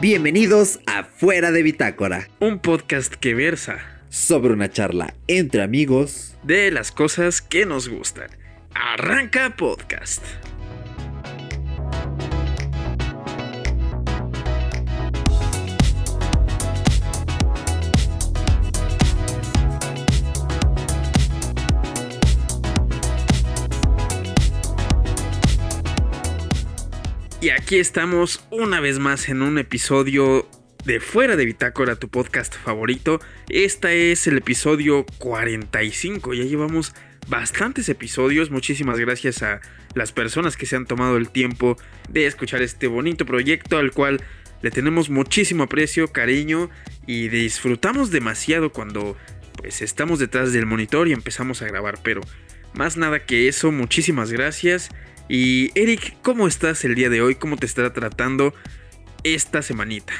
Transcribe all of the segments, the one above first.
Bienvenidos a Fuera de Bitácora, un podcast que versa sobre una charla entre amigos de las cosas que nos gustan. Arranca podcast. Aquí estamos una vez más en un episodio de Fuera de Bitácora, tu podcast favorito. Este es el episodio 45. Ya llevamos bastantes episodios. Muchísimas gracias a las personas que se han tomado el tiempo de escuchar este bonito proyecto al cual le tenemos muchísimo aprecio, cariño y disfrutamos demasiado cuando pues estamos detrás del monitor y empezamos a grabar. Pero más nada que eso, muchísimas gracias. Y Eric, ¿cómo estás el día de hoy? ¿Cómo te estará tratando esta semanita?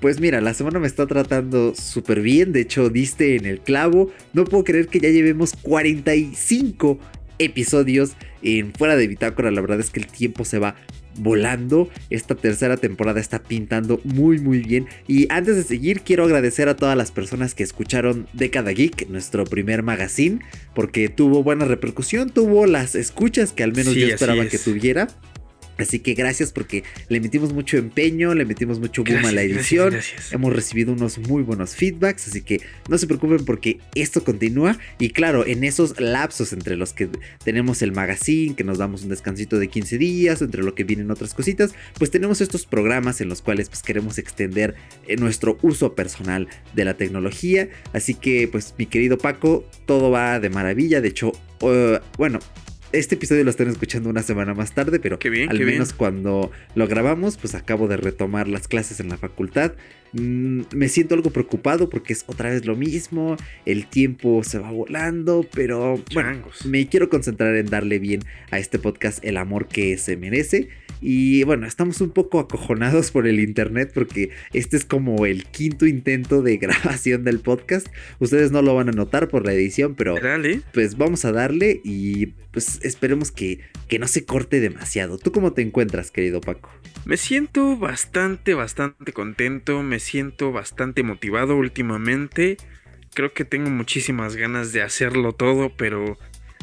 Pues mira, la semana me está tratando súper bien, de hecho diste en el clavo, no puedo creer que ya llevemos 45 episodios en fuera de bitácora, la verdad es que el tiempo se va volando. Esta tercera temporada está pintando muy muy bien. Y antes de seguir, quiero agradecer a todas las personas que escucharon Década Geek, nuestro primer magazine, porque tuvo buena repercusión, tuvo las escuchas que al menos yo esperaba que tuviera. Así que gracias porque le metimos mucho empeño, le metimos mucho boom a la edición. Hemos recibido unos muy buenos feedbacks, así que no se preocupen porque esto continúa. Y claro, en esos lapsos entre los que tenemos el magazine, que nos damos un descansito de 15 días, entre lo que vienen otras cositas, pues tenemos estos programas en los cuales pues queremos extender eh, nuestro uso personal de la tecnología. Así que pues mi querido Paco, todo va de maravilla. De hecho, uh, bueno, este episodio lo están escuchando una semana más tarde, pero al menos cuando lo grabamos, pues acabo de retomar las clases en la facultad. Mm, me siento algo preocupado porque es otra vez lo mismo, el tiempo se va volando, pero bueno, me quiero concentrar en darle bien a este podcast el amor que se merece. Y bueno, estamos un poco acojonados por el internet porque este es como el quinto intento de grabación del podcast. Ustedes no lo van a notar por la edición, pero pues vamos a darle y pues esperemos que, que no se corte demasiado. ¿Tú cómo te encuentras, querido Paco? Me siento bastante, bastante contento, me siento bastante motivado últimamente. Creo que tengo muchísimas ganas de hacerlo todo, pero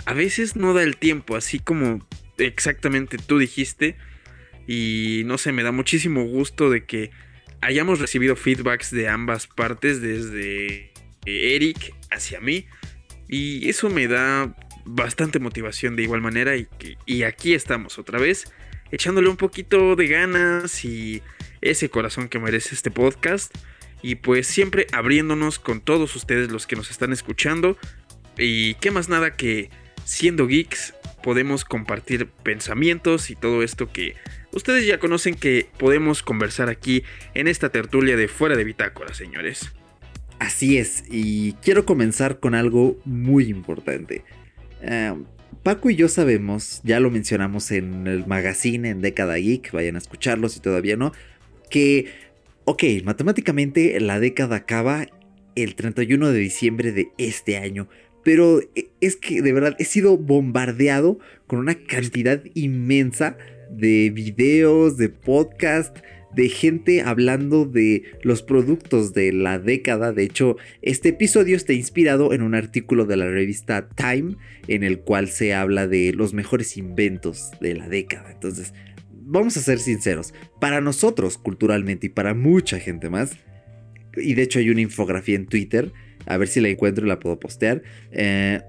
a veces no da el tiempo, así como exactamente tú dijiste. Y no sé, me da muchísimo gusto de que hayamos recibido feedbacks de ambas partes, desde Eric hacia mí. Y eso me da bastante motivación de igual manera. Y, y aquí estamos otra vez, echándole un poquito de ganas y ese corazón que merece este podcast. Y pues siempre abriéndonos con todos ustedes los que nos están escuchando. Y qué más nada que siendo geeks podemos compartir pensamientos y todo esto que ustedes ya conocen que podemos conversar aquí en esta tertulia de fuera de bitácora, señores. Así es, y quiero comenzar con algo muy importante. Eh, Paco y yo sabemos, ya lo mencionamos en el magazine en Década Geek, vayan a escucharlo si todavía no, que, ok, matemáticamente la década acaba el 31 de diciembre de este año, pero e, es que de verdad he sido bombardeado con una cantidad inmensa de videos, de podcast, de gente hablando de los productos de la década. De hecho, este episodio está inspirado en un artículo de la revista Time en el cual se habla de los mejores inventos de la década. Entonces, vamos a ser sinceros, para nosotros culturalmente y para mucha gente más, y de hecho hay una infografía en Twitter a ver si la encuentro y la puedo postear. Eh,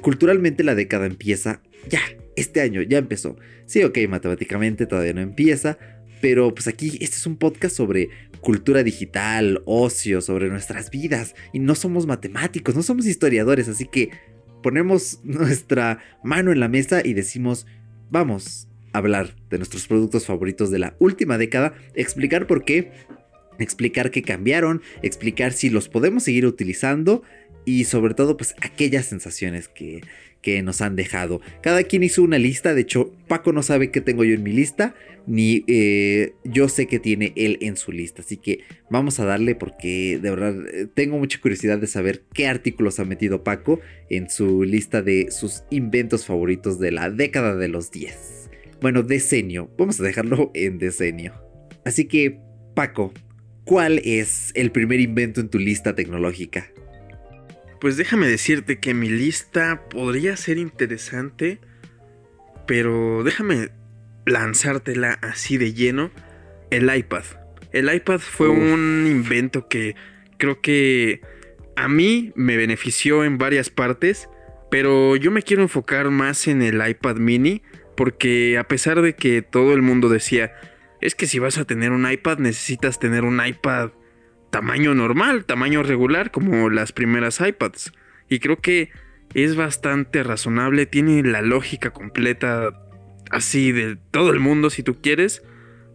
culturalmente la década empieza ya, este año ya empezó. Sí, ok, matemáticamente todavía no empieza, pero pues aquí este es un podcast sobre cultura digital, ocio, sobre nuestras vidas. Y no somos matemáticos, no somos historiadores, así que ponemos nuestra mano en la mesa y decimos, vamos a hablar de nuestros productos favoritos de la última década, explicar por qué explicar qué cambiaron, explicar si los podemos seguir utilizando y sobre todo pues aquellas sensaciones que, que nos han dejado. Cada quien hizo una lista, de hecho Paco no sabe qué tengo yo en mi lista, ni eh, yo sé qué tiene él en su lista, así que vamos a darle porque de verdad eh, tengo mucha curiosidad de saber qué artículos ha metido Paco en su lista de sus inventos favoritos de la década de los 10. Bueno, decenio, vamos a dejarlo en decenio. Así que Paco, ¿cuál es el primer invento en tu lista tecnológica? Pues déjame decirte que mi lista podría ser interesante, pero déjame lanzártela así de lleno. El iPad. El iPad fue un invento que creo que a mí me benefició en varias partes, pero yo me quiero enfocar más en el iPad mini, porque a pesar de que todo el mundo decía, es que si vas a tener un iPad necesitas tener un iPad tamaño normal, tamaño regular, como las primeras iPads. Y creo que es bastante razonable, tiene la lógica completa así de todo el mundo si tú quieres.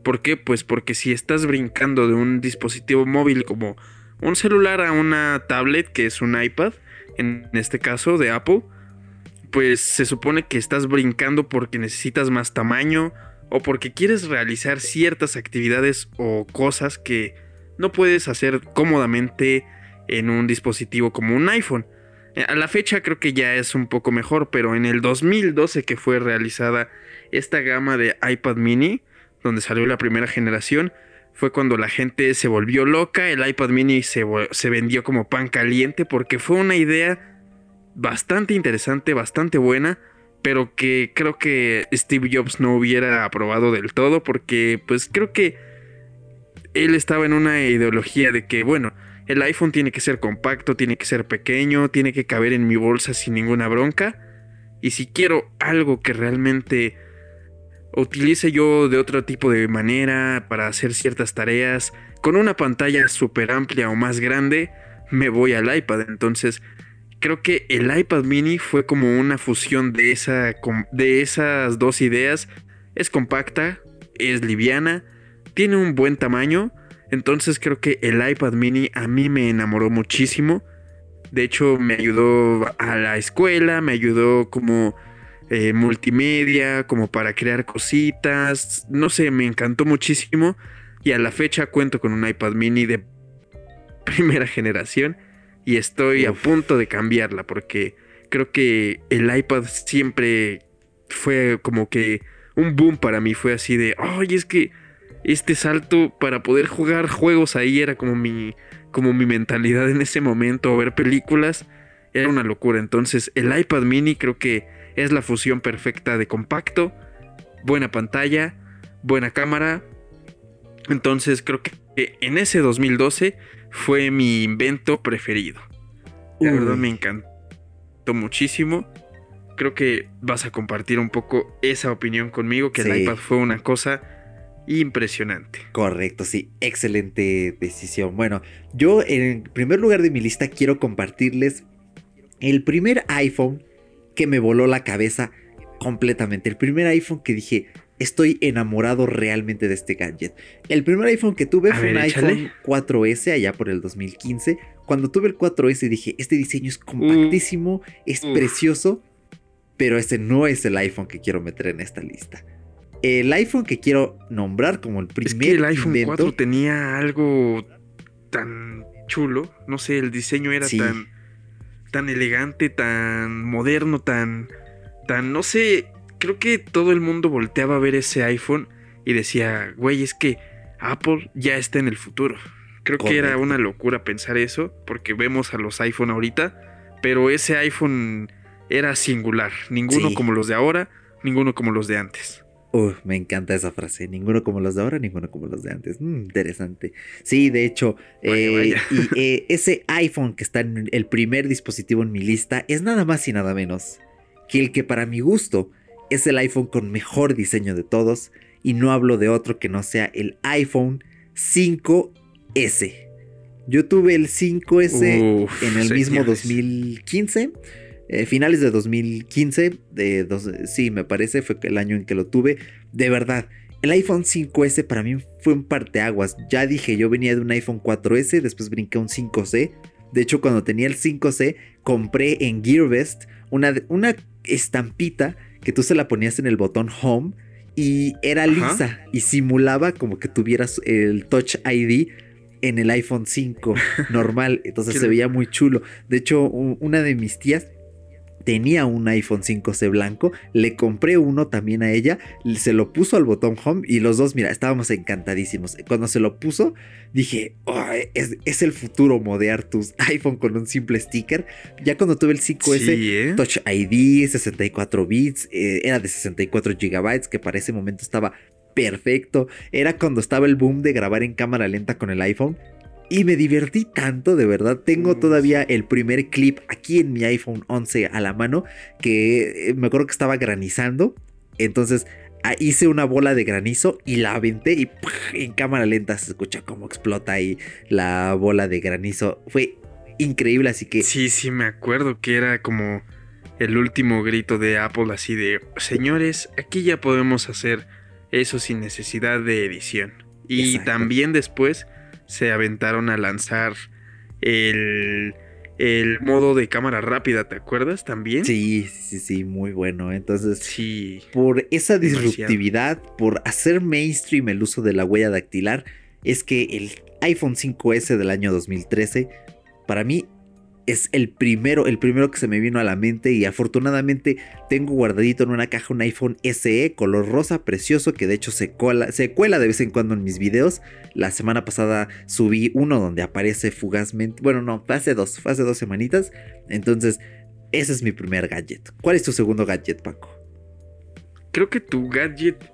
¿Por qué? Pues porque si estás brincando de un dispositivo móvil como un celular a una tablet, que es un iPad, en este caso de Apple, pues se supone que estás brincando porque necesitas más tamaño o porque quieres realizar ciertas actividades o cosas que no puedes hacer cómodamente en un dispositivo como un iPhone. Eh, a la fecha creo que ya es un poco mejor, pero en el 2012 que fue realizada esta gama de iPad mini, donde salió la primera generación, fue cuando la gente se volvió loca, el iPad mini se, se vendió como pan caliente porque fue una idea bastante interesante, bastante buena, pero que creo que Steve Jobs no hubiera aprobado del todo porque pues creo que él estaba en una ideología de que, bueno, el iPhone tiene que ser compacto, tiene que ser pequeño, tiene que caber en mi bolsa sin ninguna bronca. Y si quiero algo que realmente utilice yo de otro tipo de manera para hacer ciertas tareas, con una pantalla súper amplia o más grande, me voy al iPad. Entonces, creo que el iPad mini fue como una fusión de, esa, esas dos ideas. Es compacta, es liviana, tiene un buen tamaño. Entonces creo que el iPad mini a mí me enamoró muchísimo. De hecho me ayudó a la escuela, me ayudó como eh, multimedia, como para crear cositas. No sé, me encantó muchísimo. Y a la fecha cuento con un iPad mini de primera generación. Y estoy a punto de cambiarla porque creo que el iPad siempre fue como que un boom para mí. Fue así de, ay, es que este salto para poder jugar juegos ahí era como mi, como mi mentalidad en ese momento, o ver películas, era una locura. Entonces el iPad mini creo que es la fusión perfecta de compacto, buena pantalla, buena cámara. Entonces creo que en ese 2012 fue mi invento preferido. La verdad me encantó muchísimo. Creo que vas a compartir un poco esa opinión conmigo, que el iPad fue una cosa impresionante. Correcto, sí, excelente decisión. Bueno, yo en primer lugar de mi lista quiero compartirles el primer iPhone que me voló la cabeza completamente. El primer iPhone que dije, estoy enamorado realmente de este gadget. El primer iPhone que tuve fue un iPhone 4S allá por el 2015. Cuando tuve el 4S dije, este diseño es compactísimo, es precioso, pero ese no es el iPhone que quiero meter en esta lista el iPhone que quiero nombrar como el primer. Es que el iPhone 4 tenía algo tan chulo. No sé, el diseño era tan, tan elegante, tan moderno, tan, tan, no sé. Creo que todo el mundo volteaba a ver ese iPhone y decía, güey, es que Apple ya está en el futuro. Creo que era una locura pensar eso, porque vemos a los iPhone ahorita, pero ese iPhone era singular. Ninguno como los de ahora, ninguno como los de antes me encanta esa frase. Ninguno como los de ahora, ninguno como los de antes. Mm, interesante. Sí, de hecho, eh, y eh, ese iPhone que está en el primer dispositivo en mi lista es nada más y nada menos que el que para mi gusto es el iPhone con mejor diseño de todos. Y no hablo de otro que no sea el iPhone 5S. Yo tuve el 5S en el mismo 2015. Eh, finales de 2015, de sí, me parece, fue el año en que lo tuve. De verdad, el iPhone 5S para mí fue un parteaguas. Ya dije, yo venía de un iPhone 4S, después brinqué a un 5C. De hecho, cuando tenía el 5C, compré en GearBest una, una estampita que tú se la ponías en el botón Home y era lisa y simulaba como que tuvieras el Touch ID en el iPhone 5 normal. Entonces se veía muy chulo. De hecho, una de mis tías tenía un iPhone 5C blanco, le compré uno también a ella, se lo puso al botón home y los dos, mira, estábamos encantadísimos. Cuando se lo puso, dije, es, el futuro modear tus iPhone con un simple sticker. Ya cuando tuve el 5S, ¿eh? Touch ID, 64 bits, eh, era de 64 gigabytes, que para ese momento estaba perfecto. Era cuando estaba el boom de grabar en cámara lenta con el iPhone. Y me divertí tanto, de verdad. Tengo todavía el primer clip aquí en mi iPhone 11 a la mano. Que eh, me acuerdo que estaba granizando. Entonces ah, hice una bola de granizo y la aventé y en cámara lenta se escucha cómo explota ahí la bola de granizo. Fue increíble, así que... Sí, sí, me acuerdo que era como el último grito de Apple así de, señores, aquí ya podemos hacer eso sin necesidad de edición. Y también después se aventaron a lanzar el, el modo de cámara rápida, ¿te acuerdas también? Sí, sí, sí, muy bueno. Entonces, sí, por esa disruptividad, por hacer mainstream el uso de la huella dactilar, es que el iPhone 5S del año 2013 para mí es el primero, el primero que se me vino a la mente y afortunadamente tengo guardadito en una caja un iPhone SE color rosa precioso que de hecho se, se cuela de vez en cuando en mis videos. La semana pasada subí uno donde aparece fugazmente, bueno no, hace dos, hace dos semanitas. Entonces, ese es mi primer gadget. ¿Cuál es tu segundo gadget, Paco? Creo que tu gadget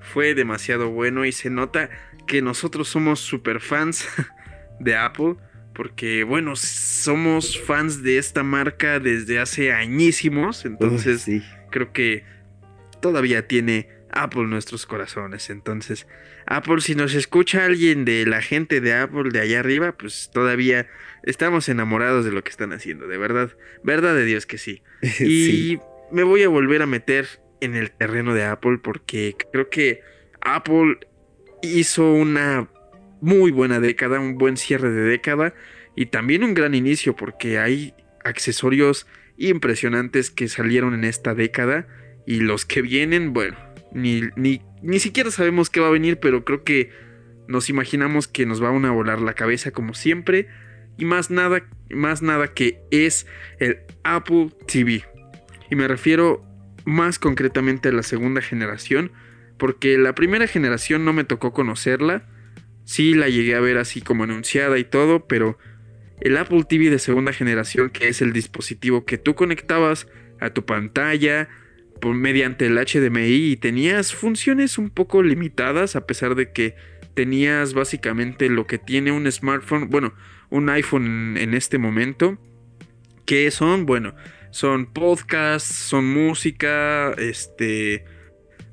fue demasiado bueno y se nota que nosotros somos super fans de Apple porque bueno, somos fans de esta marca desde hace añísimos, entonces creo que todavía tiene Apple nuestros corazones. Entonces, Apple, si nos escucha alguien de la gente de Apple de allá arriba, pues todavía estamos enamorados de lo que están haciendo, de verdad, verdad de Dios que sí. Y me voy a volver a meter en el terreno de Apple porque creo que Apple hizo una muy buena década, un buen cierre de década y también un gran inicio porque hay accesorios impresionantes que salieron en esta década y los que vienen, bueno, ni, ni, siquiera sabemos qué va a venir, pero creo que nos imaginamos que nos va a volar la cabeza como siempre y más nada que es el Apple TV. Y me refiero más concretamente a la segunda generación, porque la primera generación no me tocó conocerla, Sí la llegué a ver así como anunciada y todo, pero el Apple TV de segunda generación, que es el dispositivo que tú conectabas a tu pantalla por, mediante el HDMI y tenías funciones un poco limitadas a pesar de que tenías básicamente lo que tiene un smartphone, bueno, un iPhone en este momento, que son, bueno, son podcasts, son música, este,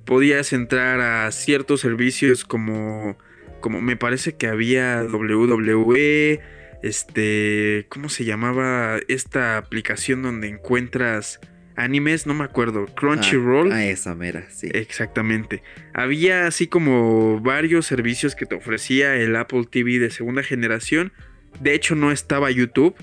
podías entrar a ciertos servicios como como me parece que había WWE, este, ¿cómo se llamaba esta aplicación donde encuentras animes? No me acuerdo, Crunchyroll. Ah, esa mera, sí. Exactamente. Había así como varios servicios que te ofrecía el Apple TV de segunda generación. De hecho, no estaba YouTube.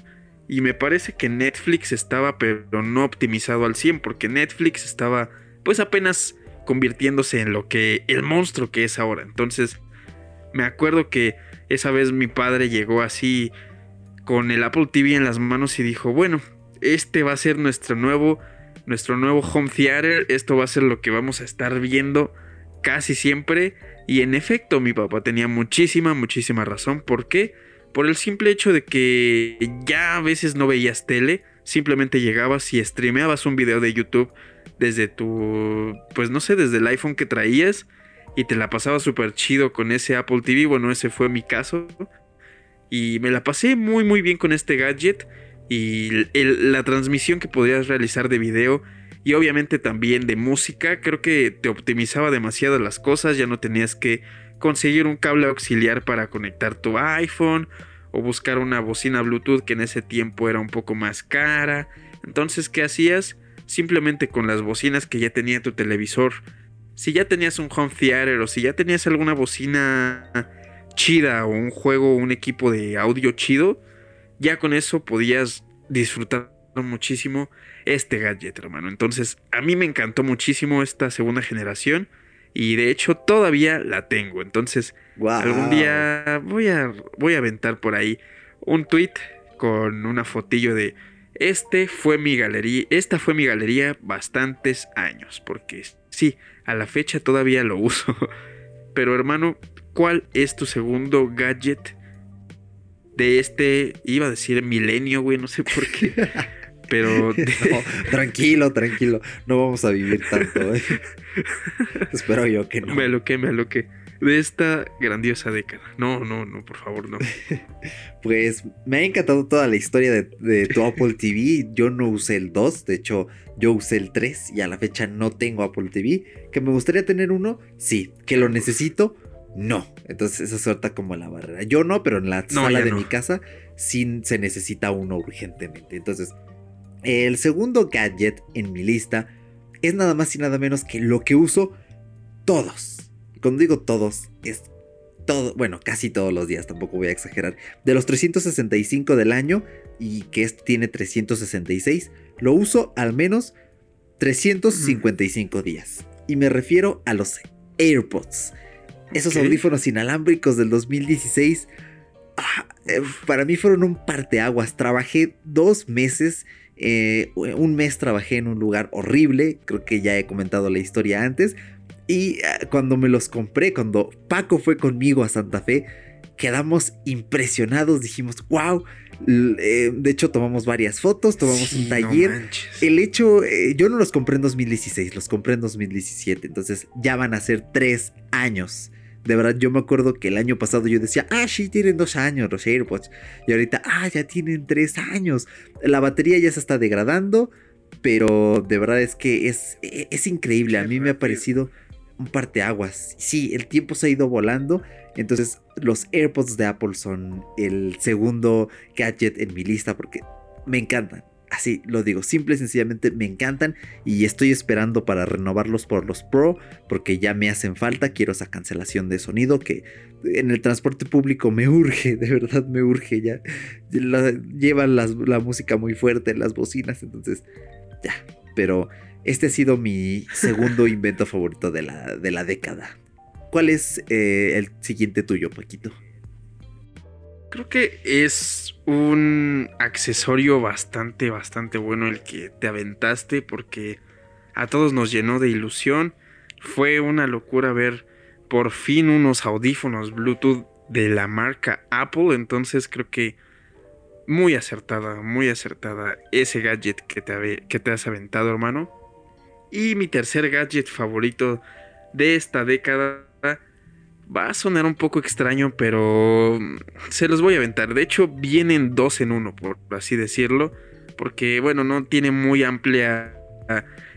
Y me parece que Netflix estaba, pero no optimizado al 100, porque Netflix estaba, pues apenas convirtiéndose en lo que el monstruo que es ahora. Entonces, me acuerdo que esa vez mi padre llegó así con el Apple TV en las manos y dijo, bueno, este va a ser nuestro nuevo, nuestro nuevo home theater, esto va a ser lo que vamos a estar viendo casi siempre. Y en efecto, mi papá tenía muchísima, muchísima razón. ¿Por qué? Por el simple hecho de que ya a veces no veías tele, simplemente llegabas y streameabas un video de YouTube desde tu, pues no sé, desde el iPhone que traías y te la pasaba súper chido con ese Apple TV. Bueno, ese fue mi caso. Y me la pasé muy muy bien con este gadget y la transmisión que podías realizar de video y obviamente también de música. Creo que te optimizaba demasiado las cosas, ya no tenías que conseguir un cable auxiliar para conectar tu iPhone o buscar una bocina Bluetooth que en ese tiempo era un poco más cara. Entonces, ¿qué hacías? Simplemente con las bocinas que ya tenía tu televisor si ya tenías un home theater o si ya tenías alguna bocina chida o un juego, un equipo de audio chido, ya con eso podías disfrutar muchísimo este gadget, hermano. Entonces, a mí me encantó muchísimo esta segunda generación y de hecho todavía la tengo. Entonces, algún día voy a voy a aventar por ahí un tweet con una fotillo de Este fue mi galería, esta fue mi galería bastantes años, porque sí, a la fecha todavía lo uso. Pero hermano, ¿cuál es tu segundo gadget de este, iba a decir milenio, güey, no sé por qué. Pero. tranquilo, tranquilo. No vamos a vivir tanto. ¿eh? Espero yo que no. Me aloqué, me aloqué. De esta grandiosa década. No, no, no, por favor, no. pues me ha encantado toda la historia de, de tu Apple TV. Yo no usé el 2, de hecho, yo usé el 3 y a la fecha no tengo Apple TV. ¿Que me gustaría tener uno? Sí. ¿Que lo necesito? No. Entonces esa suelta como la barrera. Yo no, pero en la sala de mi casa sí se necesita uno urgentemente. Entonces, el segundo gadget en mi lista es nada más y nada menos que lo que uso todos. Cuando digo todos, es todo, bueno, casi todos los días, tampoco voy a exagerar. De los 365 del año y que este tiene 366, lo uso al menos 355 días. Y me refiero a los AirPods. Esos audífonos inalámbricos del 2016 ah, eh, para mí fueron un parteaguas. Trabajé dos meses eh, un mes trabajé en un lugar horrible, creo que ya he comentado la historia antes. Y ah, cuando me los compré, cuando Paco fue conmigo a Santa Fe, quedamos impresionados, dijimos, wow. Eh, de hecho, tomamos varias fotos, tomamos un taller. el hecho, eh, yo no los compré en 2016, los compré en 2017, entonces ya van a ser tres años de verdad, yo me acuerdo que el año pasado yo decía, ah, sí, tienen dos años los AirPods. Y ahorita, ah, ya tienen tres años. La batería ya se está degradando, pero de verdad es que es, e, es increíble. A mí me ha parecido un parteaguas. Sí, el tiempo se ha ido volando. Entonces, los AirPods de Apple son el segundo gadget en mi lista porque me encantan. Así lo digo, simple y sencillamente me encantan y estoy esperando para renovarlos por los Pro porque ya me hacen falta. Quiero esa cancelación de sonido que en el transporte público me urge, de verdad me urge. Ya llevan la música muy fuerte, las bocinas, entonces ya. Pero este ha sido mi segundo invento favorito de la, de la década. ¿Cuál es eh, el siguiente tuyo, Paquito? Creo que es un accesorio bastante, bastante bueno el que te aventaste porque a todos nos llenó de ilusión. Fue una locura ver por fin unos audífonos Bluetooth de la marca Apple. Entonces creo que muy acertada, muy acertada ese gadget que te, que te has aventado, hermano. Y mi tercer gadget favorito de esta década Va a sonar un poco extraño, pero se los voy a aventar. De hecho, vienen dos en uno, por así decirlo. Porque, bueno, no tiene muy amplia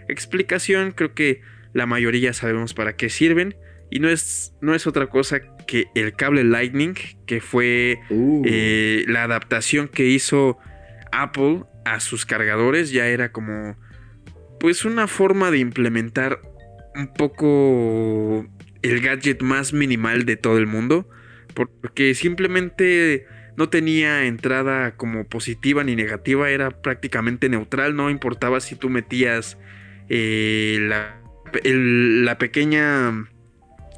explicación. Creo que la mayoría sabemos para qué sirven. Y no es, no es otra cosa que el cable Lightning, que fue uh. eh, la adaptación que hizo Apple a sus cargadores. Ya era como, pues, una forma de implementar un poco el gadget más minimal de todo el mundo. Porque simplemente no tenía entrada como positiva ni negativa, era prácticamente neutral, no importaba si tú metías eh, la, la pequeña,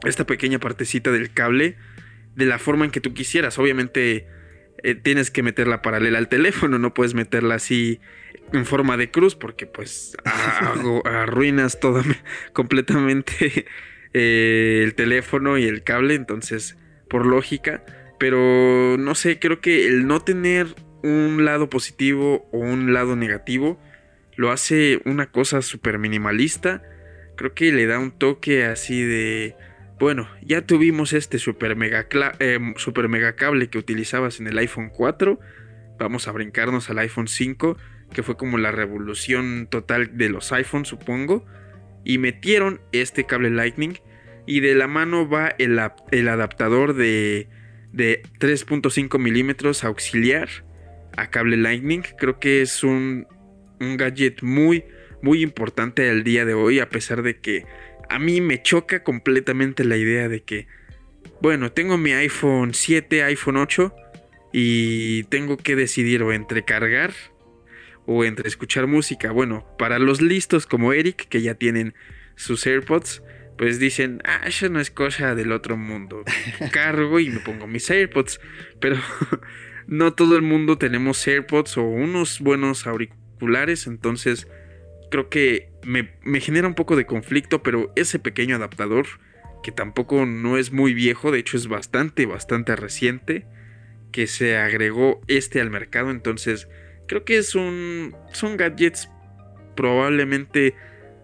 esta pequeña partecita del cable de la forma en que tú quisieras. Obviamente eh, tienes que meterla paralela al teléfono, no puedes meterla así en forma de cruz porque pues arruinas todo completamente eh, el teléfono y el cable, entonces por lógica, pero no sé, creo que el no tener un lado positivo o un lado negativo lo hace una cosa súper minimalista, creo que le da un toque así de... Bueno, ya tuvimos este super mega, eh, super mega cable que utilizabas en el iPhone 4. Vamos a brincarnos al iPhone 5, que fue como la revolución total de los iPhones, supongo. Y metieron este cable Lightning y de la mano va el, adaptador de, de 3.5 milímetros auxiliar a cable Lightning. Creo que es un, un gadget muy, muy importante al día de hoy, a pesar de que a mí me choca completamente la idea de que, bueno, tengo mi iPhone 7, iPhone 8 y tengo que decidir o entre cargar o entre escuchar música. Bueno, para los listos como Eric, que ya tienen sus AirPods, pues dicen, ah, eso no es cosa del otro mundo. Cargo y me pongo mis AirPods. Pero no todo el mundo tenemos AirPods o unos buenos auriculares, entonces creo que me, me, genera un poco de conflicto, pero ese pequeño adaptador, que tampoco no es muy viejo, de hecho es bastante, bastante reciente, que se agregó este al mercado, entonces creo que es un, son gadgets probablemente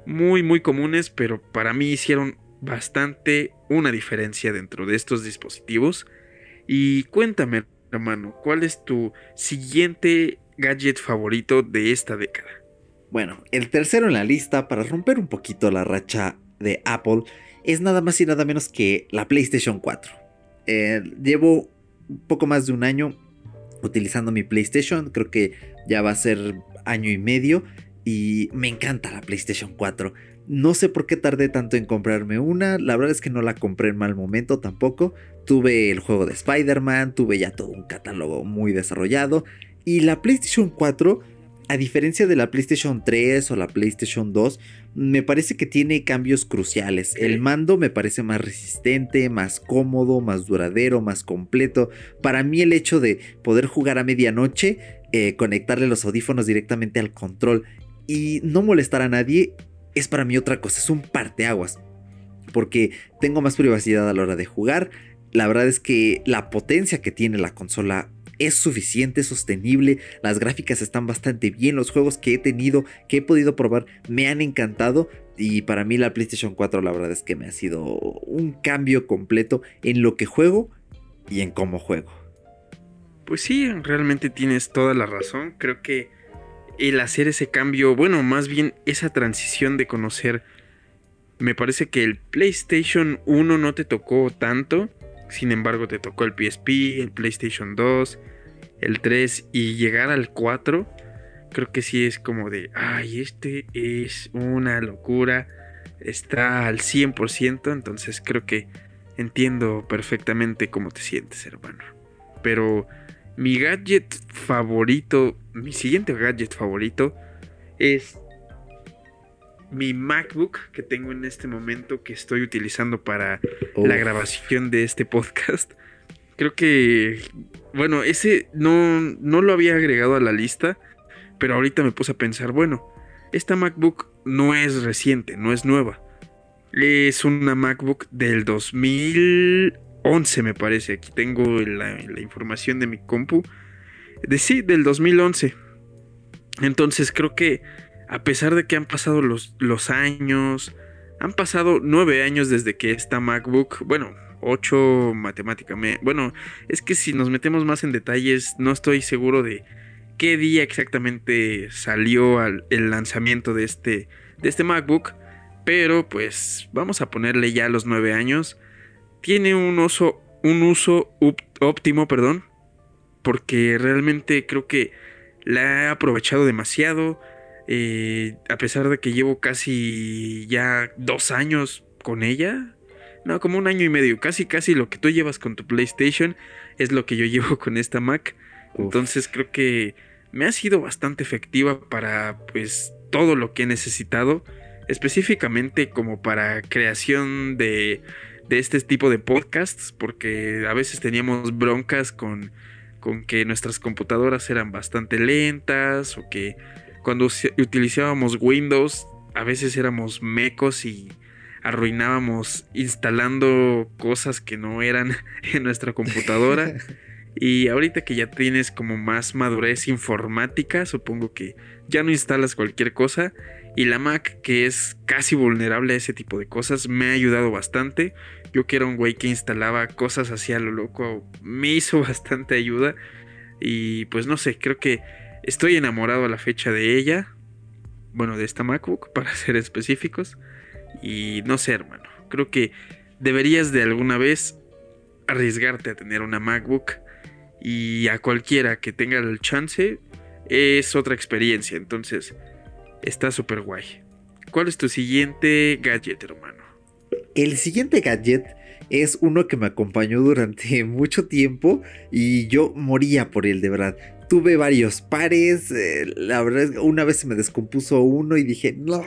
muy, muy comunes, pero para mí hicieron bastante una diferencia dentro de estos dispositivos. Y cuéntame, hermano, ¿cuál es tu siguiente gadget favorito de esta década? Bueno, el tercero en la lista, para romper un poquito la racha de Apple, es nada más y nada menos que la PlayStation 4. Eh, llevo un poco más de un año utilizando mi PlayStation, creo que ya va a ser año y medio y me encanta la PlayStation 4. No sé por qué tardé tanto en comprarme una. La verdad es que no la compré en mal momento tampoco. Tuve el juego de Spider-Man, tuve ya todo un catálogo muy desarrollado. Y la PlayStation 4, a diferencia de la PlayStation 3 o la PlayStation 2, me parece que tiene cambios cruciales. El mando me parece más resistente, más cómodo, más duradero, más completo. Para mí el hecho de poder jugar a medianoche, eh, conectarle los audífonos directamente al control y no molestar a nadie es para mí otra cosa, es un parteaguas. Porque tengo más privacidad a la hora de jugar. La verdad es que la potencia que tiene la consola es suficiente, sostenible, las gráficas están bastante bien, los juegos que he tenido, que he podido probar, me han encantado y para mí la PlayStation 4 la verdad es que me ha sido un cambio completo en lo que juego y en cómo juego. Pues sí, realmente tienes toda la razón, creo que el hacer ese cambio, bueno, más bien esa transición de conocer, me parece que el PlayStation 1 no te tocó tanto, sin embargo te tocó el PSP, el PlayStation 2, el 3 y llegar al 4, creo que sí es como de, ay, este es una locura, está al 100%, entonces creo que entiendo perfectamente cómo te sientes, hermano. Pero mi gadget favorito, mi siguiente gadget favorito es mi MacBook que tengo en este momento que estoy utilizando para la grabación de este podcast. Creo que, bueno, ese no, no lo había agregado a la lista, pero ahorita me puse a pensar, bueno, esta MacBook no es reciente, no es nueva. Es una MacBook del 2000 11 me parece. Aquí tengo la, información de mi compu. De sí, del 2011. Entonces creo que a pesar de que han pasado los, los años, han pasado 9 años desde que esta MacBook, bueno, 8 matemáticamente. Bueno, es que si nos metemos más en detalles, no estoy seguro de qué día exactamente salió el lanzamiento de este, de este MacBook. Pero pues vamos a ponerle ya los 9 años tiene un uso, un uso óptimo, perdón, porque realmente creo que la he aprovechado demasiado. Eh, a pesar de que llevo casi ya dos años con ella. No, como un año y medio. Casi, casi lo que tú llevas con tu PlayStation es lo que yo llevo con esta Mac. Entonces creo que me ha sido bastante efectiva para pues todo lo que he necesitado. Específicamente como para creación de de este tipo de podcasts, porque a veces teníamos broncas con, con que nuestras computadoras eran bastante lentas o que cuando utilizábamos Windows a veces éramos mecos y arruinábamos instalando cosas que no eran en nuestra computadora. Y ahorita que ya tienes como más madurez informática, supongo que ya no instalas cualquier cosa. Y la Mac, que es casi vulnerable a ese tipo de cosas, me ha ayudado bastante. Yo que era un güey que instalaba cosas así a lo loco, me hizo bastante ayuda. Y pues no sé, creo que estoy enamorado a la fecha de ella. Bueno, de esta MacBook, para ser específicos. Y no sé, hermano. Creo que deberías de alguna vez arriesgarte a tener una MacBook. Y a cualquiera que tenga el chance, es otra experiencia. Entonces, está súper guay. ¿Cuál es tu siguiente gadget, hermano? El siguiente gadget es uno que me acompañó durante mucho tiempo y yo moría por él, de verdad. Tuve varios pares, eh, la verdad una vez se me descompuso uno y dije, no,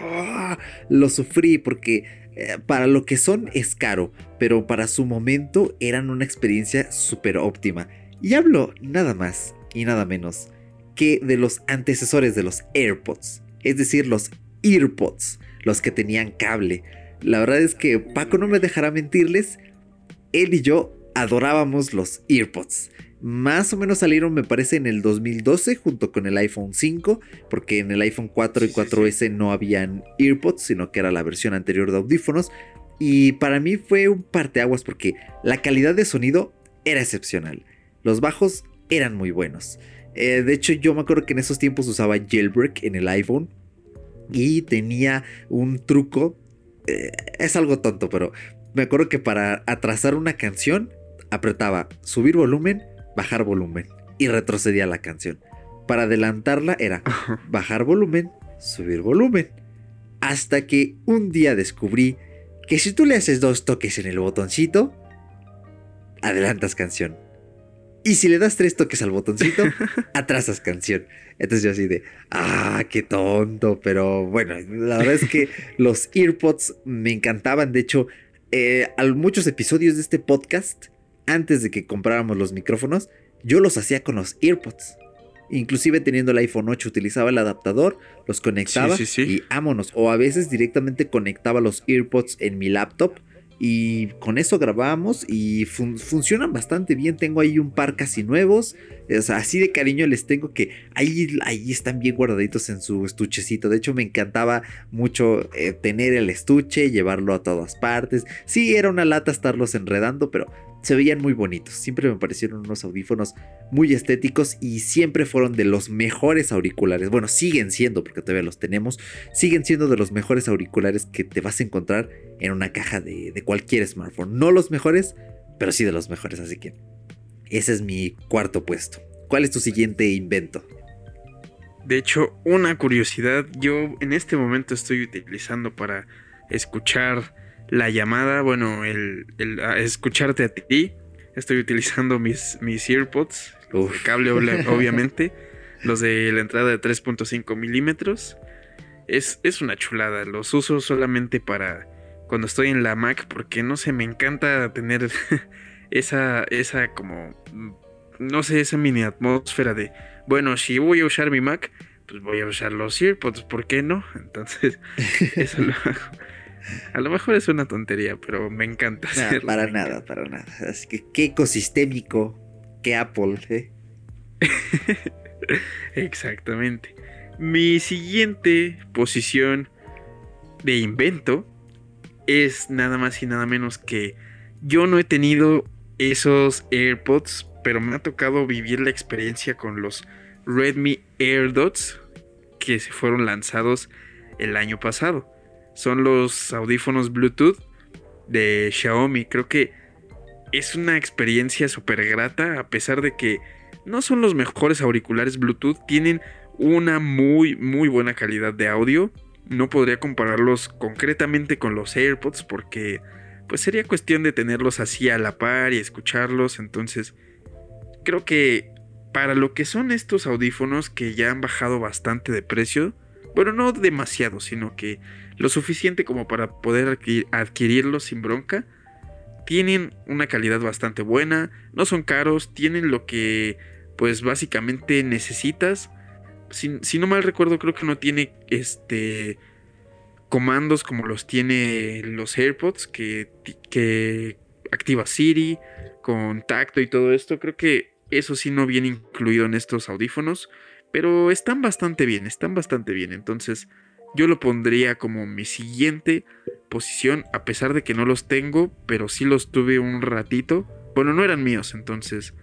lo sufrí porque eh, para lo que son es caro, pero para su momento eran una experiencia súper óptima. Y hablo nada más y nada menos que de los antecesores de los AirPods, es decir, los EarPods, los que tenían cable. La verdad es que Paco no me dejará mentirles, él y yo adorábamos los EarPods. Más o menos salieron, me parece, en el 2012 junto con el iPhone 5, porque en el iPhone 4 y 4S no habían EarPods, sino que era la versión anterior de audífonos. Y para mí fue un parteaguas porque la calidad de sonido era excepcional. Los bajos eran muy buenos. Eh, de hecho, yo me acuerdo que en esos tiempos usaba jailbreak en el iPhone y tenía un truco. Eh, es algo tonto, pero me acuerdo que para atrasar una canción apretaba subir volumen, bajar volumen y retrocedía la canción. Para adelantarla era bajar volumen, subir volumen. Hasta que un día descubrí que si tú le haces dos toques en el botoncito, adelantas canción. Y si le das tres toques al botoncito, atrasas canción. Entonces yo así de, ah, qué tonto. Pero bueno, la verdad es que los earpods me encantaban. De hecho, eh, muchos episodios de este podcast, antes de que compráramos los micrófonos, yo los hacía con los earpods. Inclusive teniendo el iPhone 8 utilizaba el adaptador, los conectaba y ámonos. O a veces directamente conectaba los earpods en mi laptop y con eso grabamos y funcionan bastante bien. Tengo ahí un par casi nuevos. así de cariño les tengo que ahí, ahí están bien guardaditos en su estuchecito. De hecho, me encantaba mucho eh, tener el estuche, llevarlo a todas partes. Sí, era una lata estarlos enredando, pero se veían muy bonitos. Siempre me parecieron unos audífonos muy estéticos y siempre fueron de los mejores auriculares. Bueno, siguen siendo, porque todavía los tenemos. Siguen siendo de los mejores auriculares que te vas a encontrar en una caja de, cualquier smartphone. No los mejores, pero sí de los mejores. Así que ese es mi cuarto puesto. ¿Cuál es tu siguiente invento? De hecho, una curiosidad, yo en este momento estoy utilizando para escuchar la llamada, bueno, el, escucharte a ti. Estoy utilizando mis, mis earpods, los de cable obviamente, los de la entrada de 3.5 milímetros. Es, es una chulada, los uso solamente para cuando estoy en la Mac porque no sé, me encanta tener esa, esa como, no sé, esa mini atmósfera de, bueno, si voy a usar mi Mac, pues voy a usar los earpods, ¿por qué no? Entonces, eso lo hago. A lo mejor es una tontería, pero me encanta. para nada, para nada. Así que qué ecosistémico que Apple. ¿eh? Exactamente. Mi siguiente posición de invento es nada más y nada menos que yo no he tenido esos AirPods, pero me ha tocado vivir la experiencia con los Redmi AirDots que se fueron lanzados el año pasado son los audífonos Bluetooth de Xiaomi. Creo que es una experiencia súper grata, a pesar de que no son los mejores auriculares Bluetooth, tienen una muy, muy buena calidad de audio. No podría compararlos concretamente con los AirPods porque pues sería cuestión de tenerlos así a la par y escucharlos. Entonces, creo que para lo que son estos audífonos que ya han bajado bastante de precio, bueno, no demasiado, sino que lo suficiente como para poder adquirirlos sin bronca. Tienen una calidad bastante buena, no son caros, tienen lo que pues básicamente necesitas. Si, no mal recuerdo, creo que no tiene este comandos como los tiene los AirPods, que, que activa Siri con tacto y todo esto. Creo que eso sí no viene incluido en estos audífonos, pero están bastante bien, están bastante bien. Entonces, yo lo pondría como mi siguiente posición, a pesar de que no los tengo, pero sí los tuve un ratito. Bueno, no eran míos, entonces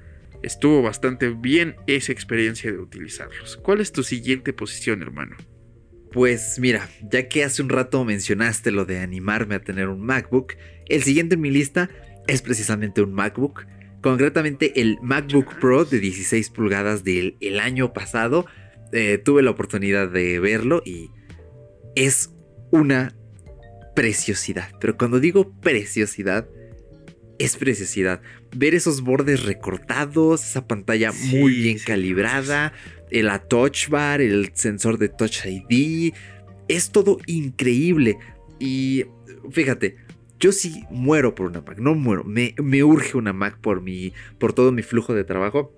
estuvo bastante bien esa experiencia de utilizarlos. ¿Cuál es tu siguiente posición, hermano? Pues mira, ya que hace un rato mencionaste lo de animarme a tener un MacBook, el siguiente en mi lista es precisamente un MacBook. Concretamente el MacBook Pro de 16 pulgadas del año pasado. Eh, tuve la oportunidad de verlo y es una preciosidad. Pero cuando digo preciosidad, es preciosidad. Ver esos bordes recortados, esa pantalla muy bien calibrada, la touch bar, el sensor de Touch ID, es todo increíble. Y fíjate, yo sí muero por una Mac, no muero, me, me urge una Mac por, mi, por todo mi flujo de trabajo.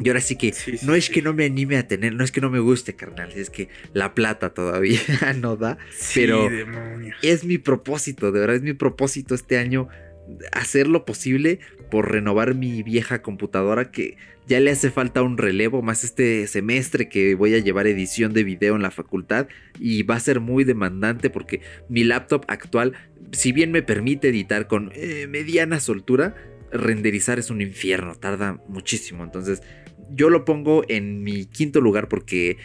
Y ahora sí que no es que no me anime a tener, no es que no me guste, carnal, es que la plata todavía no da. pero es mi propósito, de verdad es mi propósito este año hacer lo posible por renovar mi vieja computadora que ya le hace falta un relevo más este semestre que voy a llevar edición de video en la facultad y va a ser muy demandante porque mi laptop actual, si bien me permite editar con eh, mediana soltura, renderizar es un infierno, tarda muchísimo. Entonces yo lo pongo en mi quinto lugar porque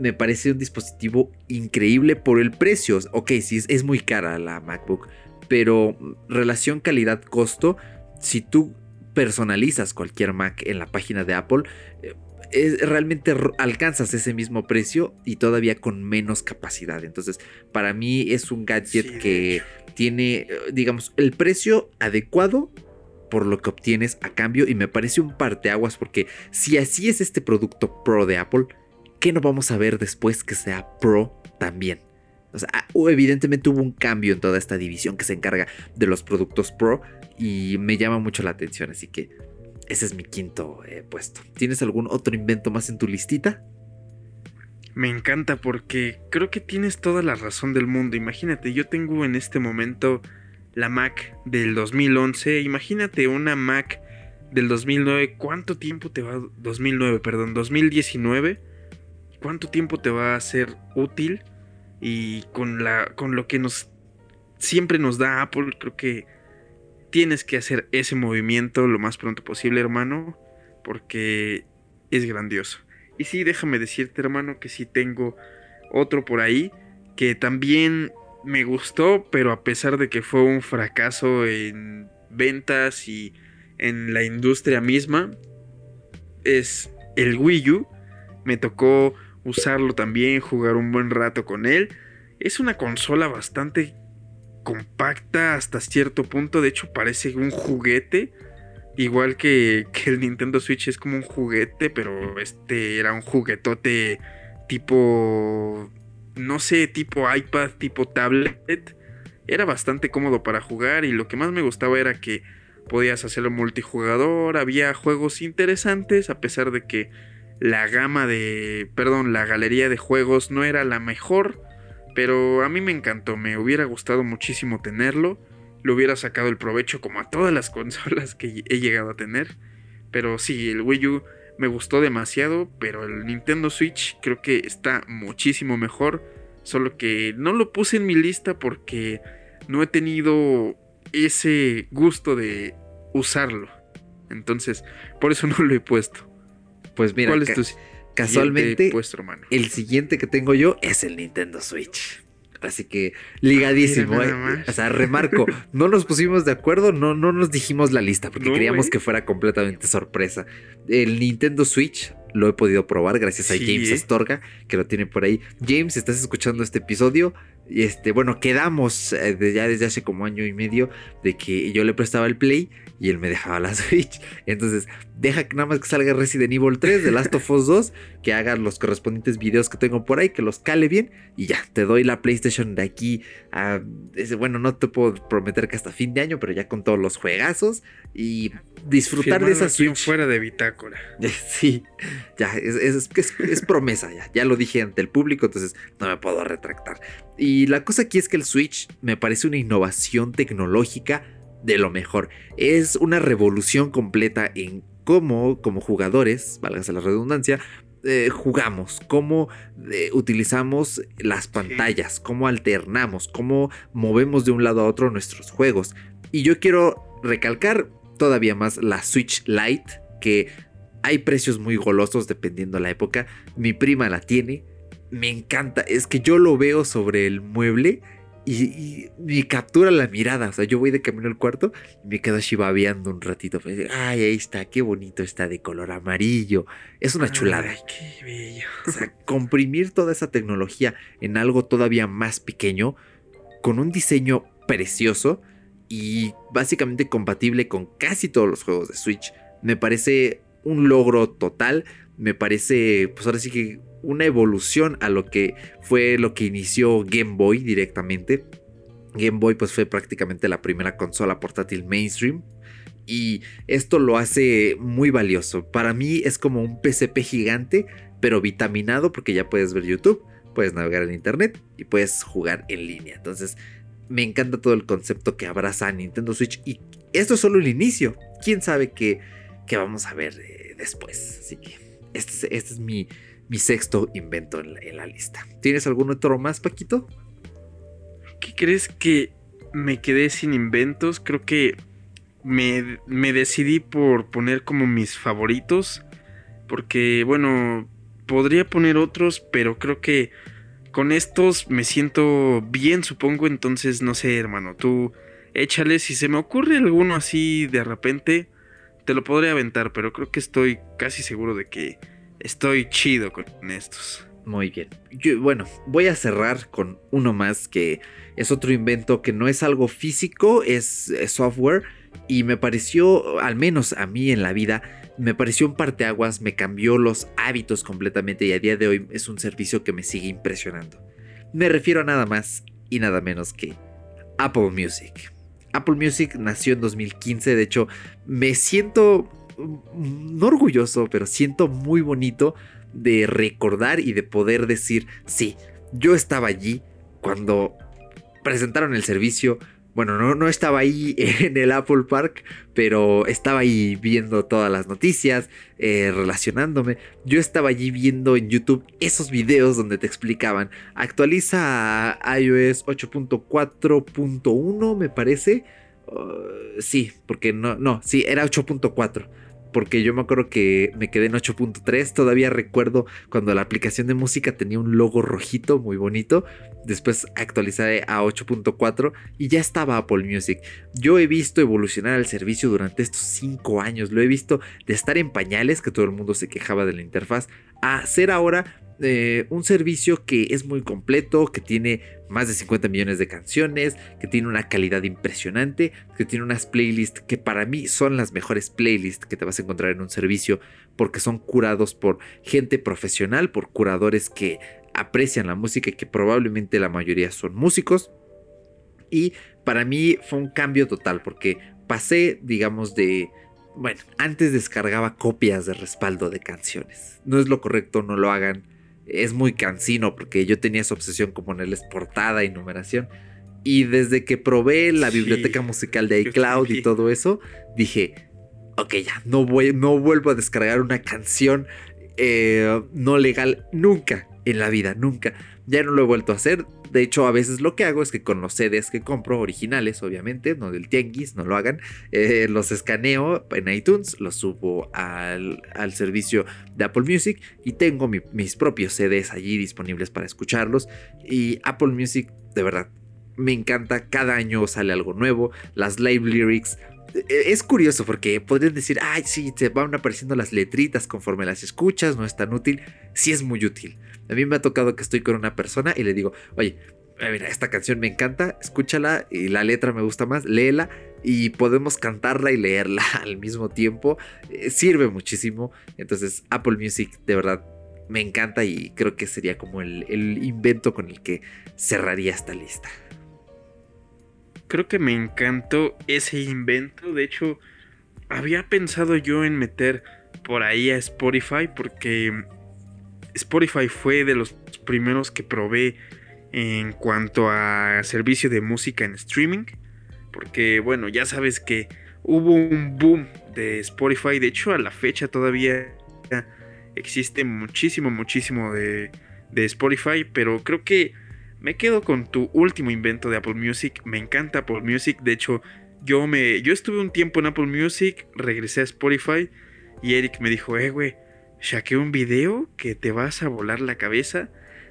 me parece un dispositivo increíble por el precio. Ok, sí, es muy cara la MacBook, pero relación calidad-costo, si tú personalizas cualquier Mac en la página de Apple, eh, realmente alcanzas ese mismo precio y todavía con menos capacidad. Entonces, para mí es un gadget que tiene, eh, digamos, el precio adecuado por lo que obtienes a cambio y me parece un parteaguas porque si así es este producto Pro de Apple, ¿qué no vamos a ver después que sea Pro también? O sea, ah, evidentemente hubo un cambio en toda esta división que se encarga de los productos Pro y me llama mucho la atención, así que ese es mi quinto eh, puesto. ¿Tienes algún otro invento más en tu listita? Me encanta porque creo que tienes toda la razón del mundo. Imagínate, yo tengo en este momento la Mac del 2011. Imagínate una Mac del 2009. ¿Cuánto tiempo te va? 2009, perdón, 2019. ¿Cuánto tiempo te va a ser útil? Y con, la, con lo que nos siempre nos da Apple, creo que tienes que hacer ese movimiento lo más pronto posible, hermano, porque es grandioso. Y sí, déjame decirte, hermano, que sí tengo otro por ahí que también me gustó, pero a pesar de que fue un fracaso en ventas y en la industria misma, es el Wii U. Me tocó usarlo también, jugar un buen rato con él. Es una consola bastante compacta hasta cierto punto, de hecho parece un juguete. Igual que, que el Nintendo Switch es como un juguete, pero este era un juguetote tipo no sé, tipo iPad, tipo tablet, era bastante cómodo para jugar y lo que más me gustaba era que podías hacerlo multijugador, había juegos interesantes a pesar de que la gama de, perdón, la galería de juegos no era la mejor, pero a mí me encantó, me hubiera gustado muchísimo tenerlo, le hubiera sacado el provecho como a todas las consolas que he llegado a tener, pero sí, el Wii U me gustó demasiado, pero el Nintendo Switch creo que está muchísimo mejor. Solo que no lo puse en mi lista porque no he tenido ese gusto de usarlo. Entonces, por eso no lo he puesto. Pues mira, ¿cuál es tu casualmente puesto, el siguiente que tengo yo es el Nintendo Switch. Así que ligadísimo. ¿eh? O sea, remarco, no nos pusimos de acuerdo, no, no nos dijimos la lista porque queríamos que fuera completamente sorpresa. El Nintendo Switch lo he podido probar gracias a James Astorga, que lo tiene por ahí. James, estás escuchando este episodio. Y este, bueno, quedamos eh, ya desde hace como año y medio de que yo le prestaba el Play y él me dejaba la Switch. Entonces, deja que nada más que salga Resident Evil 3 de Last of Us 2, que haga los correspondientes videos que tengo por ahí, que los cale bien y ya, te doy la PlayStation de aquí a... bueno, no te puedo prometer que hasta fin de año, pero ya con todos los juegazos y disfrutar de esa Switch. fuera de bitácora. Sí, ya, es, es promesa, ya, ya lo dije ante el público, entonces no me puedo retractar. Y la cosa aquí es que el Switch me parece una innovación tecnológica de lo mejor. Es una revolución completa en cómo, como jugadores, válgase la redundancia, eh, jugamos, cómo eh, utilizamos las pantallas, cómo alternamos, cómo movemos de un lado a otro nuestros juegos. Y yo quiero recalcar todavía más la Switch Lite, que hay precios muy golosos dependiendo la época. Mi prima la tiene, me encanta, es que yo lo veo sobre el mueble y, me captura la mirada. O sea, yo voy de camino al cuarto y me quedo así babeando un ratito. Pues, Ay, ahí está, qué bonito está de color amarillo. Es una chulada. Ay, qué bello. O sea, comprimir toda esa tecnología en algo todavía más pequeño, con un diseño precioso y básicamente compatible con casi todos los juegos de Switch, me parece un logro total. Me parece, pues ahora sí que una evolución a lo que fue lo que inició Game Boy directamente. Game Boy pues fue prácticamente la primera consola portátil mainstream y esto lo hace muy valioso. Para mí es como un PCP gigante, pero vitaminado porque ya puedes ver YouTube, puedes navegar en internet y puedes jugar en línea. Entonces, me encanta todo el concepto que abraza Nintendo Switch y esto es solo el inicio. ¿Quién sabe qué, vamos a ver eh, después? Así que este es, este es mi, mi, sexto invento en la, lista. ¿Tienes algún otro más, Paquito? ¿Qué crees que me quedé sin inventos? Creo que me, decidí por poner como mis favoritos. Porque, bueno, podría poner otros, pero creo que con estos me siento bien, supongo. Entonces, no sé, hermano, tú échale. Si se me ocurre alguno así de repente, te lo podré aventar. Pero creo que estoy casi seguro de que estoy chido con estos. Muy bien. bueno, voy a cerrar con uno más que es otro invento que no es algo físico, es software y me pareció, al menos a mí en la vida, me pareció un parteaguas, me cambió los hábitos completamente y a día de hoy es un servicio que me sigue impresionando. Me refiero a nada más y nada menos que Apple Music. Apple Music nació en 2015, de hecho me siento no orgulloso, pero siento muy bonito de recordar y de poder decir, sí, yo estaba allí cuando presentaron el servicio, bueno, no, no, estaba ahí en el Apple Park, pero estaba ahí viendo todas las noticias, eh, relacionándome. Yo estaba allí viendo en YouTube esos videos donde te explicaban, actualiza iOS 8.4.1 me parece. Uh, sí, porque no, no, sí, era 8.4 porque yo me acuerdo que me quedé en 8.3, todavía recuerdo cuando la aplicación de música tenía un logo rojito muy bonito, después actualicé a 8.4 y ya estaba Apple Music. Yo he visto evolucionar el servicio durante estos 5 años, lo he visto de estar en pañales, que todo el mundo se quejaba de la interfaz, a ser ahora un servicio que es muy completo, que tiene más de 50 millones de canciones, que tiene una calidad impresionante, que tiene unas playlists que para mí son las mejores playlists que te vas a encontrar en un servicio porque son curados por gente profesional, por curadores que aprecian la música y que probablemente la mayoría son músicos. Y para mí fue un cambio total porque pasé, digamos, de... Bueno, antes descargaba copias de respaldo de canciones. No es lo correcto, no lo hagan es muy cansino porque yo tenía esa obsesión como ponerles portada y numeración. Y desde que probé la biblioteca musical de iCloud y todo eso, dije, ok, ya, no, voy, no vuelvo a descargar una canción eh, no legal nunca en la vida, nunca. Ya no lo he vuelto a hacer. De hecho, a veces lo que hago es que con los CDs que compro, originales, obviamente, no del tianguis, no lo hagan, eh, los escaneo en iTunes, los subo al, servicio de Apple Music y tengo mis propios CDs allí disponibles para escucharlos. Y Apple Music, de verdad, me encanta. Cada año sale algo nuevo. Las live lyrics es curioso porque podrían decir, ay, sí, te van apareciendo las letritas conforme las escuchas, no es tan útil. Sí es muy útil. A mí me ha tocado que estoy con una persona y le digo, oye, mira, esta canción me encanta, escúchala y la letra me gusta más, léela y podemos cantarla y leerla al mismo tiempo. Eh, sirve muchísimo. Entonces, Apple Music de verdad me encanta y creo que sería como el, el invento con el que cerraría esta lista. Creo que me encantó ese invento. De hecho, había pensado yo en meter por ahí a Spotify porque Spotify fue de los primeros que probé en cuanto a servicio de música en streaming. Porque bueno, ya sabes que hubo un boom de Spotify. De hecho, a la fecha todavía existe muchísimo, muchísimo de, de Spotify. Pero creo que me quedo con tu último invento de Apple Music. Me encanta Apple Music. De hecho, yo me. Yo estuve un tiempo en Apple Music. Regresé a Spotify. Y Eric me dijo, eh, güey saqué un video que te vas a volar la cabeza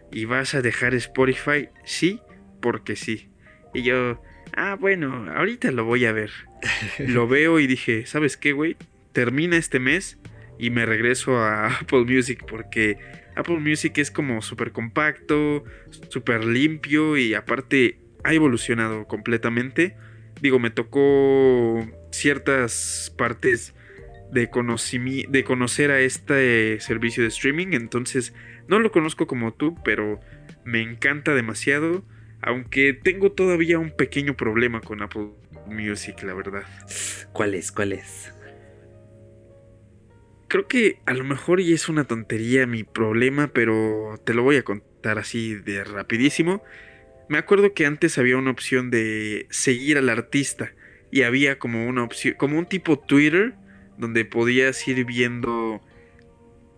y vas a dejar Spotify, sí, porque sí. Y yo, ah, bueno, ahorita lo voy a ver. lo veo y dije, ¿sabes qué, güey? Termina este mes y me regreso a Apple Music porque Apple Music es como súper compacto, súper limpio y aparte ha evolucionado completamente. Digo, me tocó ciertas partes de, de conocer a este servicio de streaming. Entonces, no lo conozco como tú, pero me encanta demasiado. Aunque tengo todavía un pequeño problema con Apple Music, la verdad. ¿Cuál es? ¿Cuál es? Creo que a lo mejor y es una tontería mi problema, pero te lo voy a contar así de rapidísimo. Me acuerdo que antes había una opción de seguir al artista y había como una opción, como un tipo Twitter donde podías ir viendo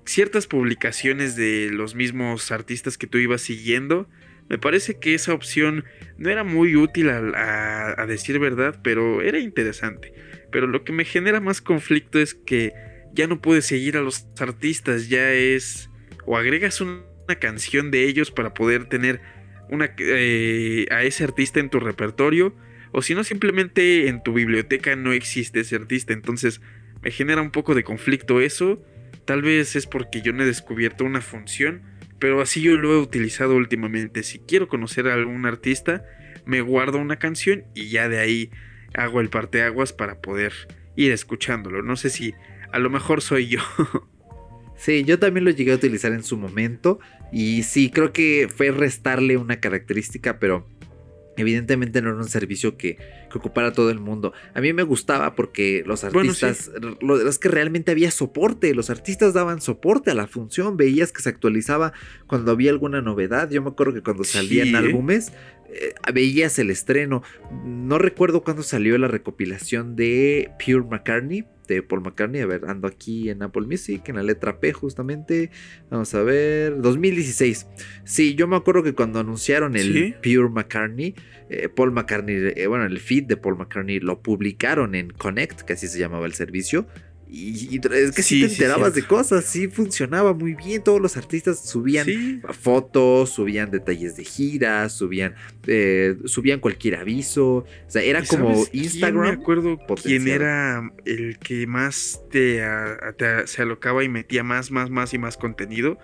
ciertas publicaciones de los mismos artistas que tú ibas siguiendo. Me parece que esa opción no era muy útil a, decir verdad, pero era interesante. Pero lo que me genera más conflicto es que ya no puedes seguir a los artistas, ya es... o agregas una canción de ellos para poder tener una, eh, a ese artista en tu repertorio, o si no simplemente en tu biblioteca no existe ese artista, entonces me genera un poco de conflicto eso Tal vez es porque yo no he descubierto una función, pero así yo lo he utilizado últimamente. Si quiero conocer a algún artista, me guardo una canción y ya de ahí hago el parteaguas para poder ir escuchándolo. No sé si a lo mejor soy yo. Sí, yo también lo llegué a utilizar en su momento y sí, creo que fue restarle una característica, pero Evidentemente no era un servicio que, ocupara todo el mundo. A mí me gustaba porque los artistas, lo, es que realmente había soporte, los artistas daban soporte a la función, veías que se actualizaba cuando había alguna novedad. Yo me acuerdo que cuando salían álbumes, eh, veías el estreno. No recuerdo cuándo salió la recopilación de Pure McCartney, de Paul McCartney. A ver, ando aquí en Apple Music, en la letra P justamente. Vamos a ver, 2016. Sí, yo me acuerdo que cuando anunciaron el Pure McCartney, eh, Paul McCartney, eh, bueno, el feed de Paul McCartney lo publicaron en Connect, que así se llamaba el servicio. Y, es que sí, te enterabas de cosas, sí funcionaba muy bien. Todos los artistas subían fotos, subían detalles de giras, subían, eh, subían cualquier aviso. O sea, era como Instagram. me acuerdo quién era el que más te, se alocaba y metía más, más, más y más contenido.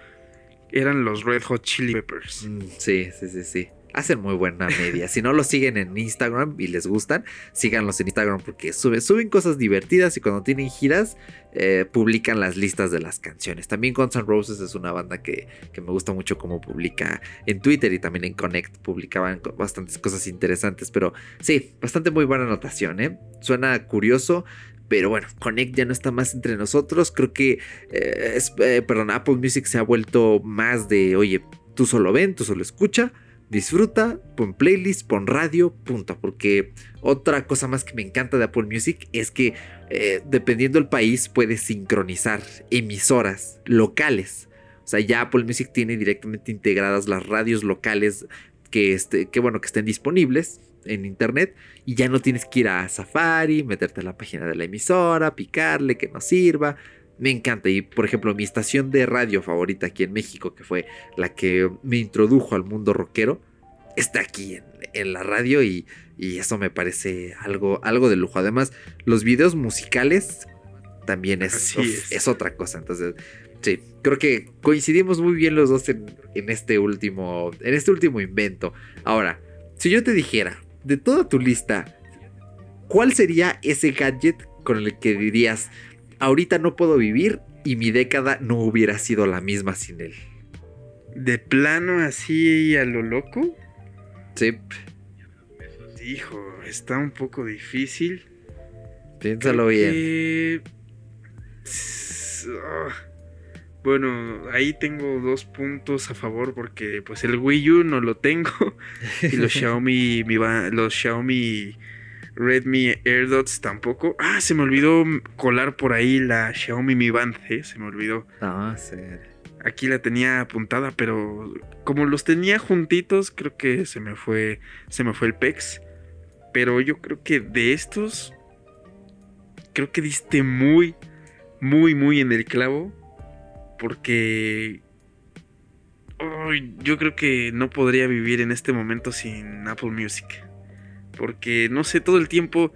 Eran los Red Hot Chili Peppers. Mm, sí, sí, sí, sí hacen muy buena media. Si no los siguen en Instagram y les gustan, síganlos en Instagram porque suben, suben cosas divertidas y cuando tienen giras eh, publican las listas de las canciones. También Guns N' Roses es una banda que, me gusta mucho como publica en Twitter y también en Connect publicaban bastantes cosas interesantes. Pero sí, bastante muy buena anotación, ¿eh? Suena curioso. Pero bueno, Connect ya no está más entre nosotros. Creo que, eh, perdón, Apple Music se ha vuelto más de, oye, tú solo ven, tú solo escucha disfruta, pon playlist, pon radio, punto. Porque otra cosa más que me encanta de Apple Music es que eh, dependiendo del país puedes sincronizar emisoras locales. O sea, ya Apple Music tiene directamente integradas las radios locales que, este, que, bueno, que estén disponibles en internet y ya no tienes que ir a Safari, meterte a la página de la emisora, picarle que no sirva me encanta. Y por ejemplo, mi estación de radio favorita aquí en México, que fue la que me introdujo al mundo rockero, está aquí en, la radio y, eso me parece algo, algo de lujo. Además, los videos musicales también es, es. otra cosa. Entonces, sí, creo que coincidimos muy bien los dos en, en, este último, en este último invento. Ahora, si yo te dijera, de toda tu lista, ¿cuál sería ese gadget con el que dirías, ahorita no puedo vivir y mi década no hubiera sido la misma sin él. ¿De plano así a lo loco? Sí. Hijo, está un poco difícil. Piénsalo bien. Ah, bueno, ahí tengo dos puntos a favor porque pues el Wii U no lo tengo y los Xiaomi, los Xiaomi Redmi AirDots tampoco. Ah, se me olvidó colar por ahí la Xiaomi Mi Band C, se me olvidó. Ah, sí. Aquí la tenía apuntada, pero como los tenía juntitos, creo que se me fue se me fue el pex. Pero yo creo que de estos creo que diste muy muy muy en el clavo porque yo creo que no podría vivir en este momento sin Apple Music. Porque no sé, todo el tiempo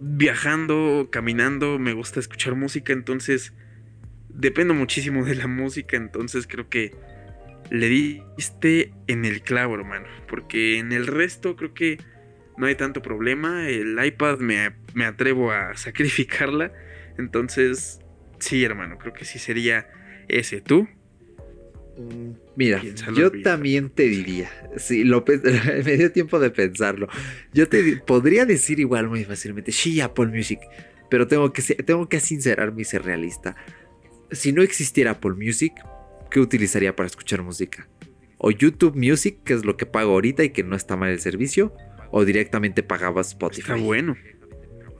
viajando, caminando, me gusta escuchar música, entonces dependo muchísimo de la música, entonces creo que le diste en el clavo, hermano. Porque en el resto creo que no hay tanto problema. El iPad me, me atrevo a sacrificarla. Entonces, sí, hermano, creo que sí sería ese. ¿Tú? Mira, yo también te diría, sí, lo me dio tiempo de pensarlo. Yo te podría decir igual muy fácilmente, sí, Apple Music, pero tengo que, tengo que sincerarme y ser realista. Si no existiera Apple Music, ¿qué utilizaría para escuchar música? O YouTube Music, que es lo que pago ahorita y que no está mal el servicio, o directamente pagaba Spotify. Está bueno.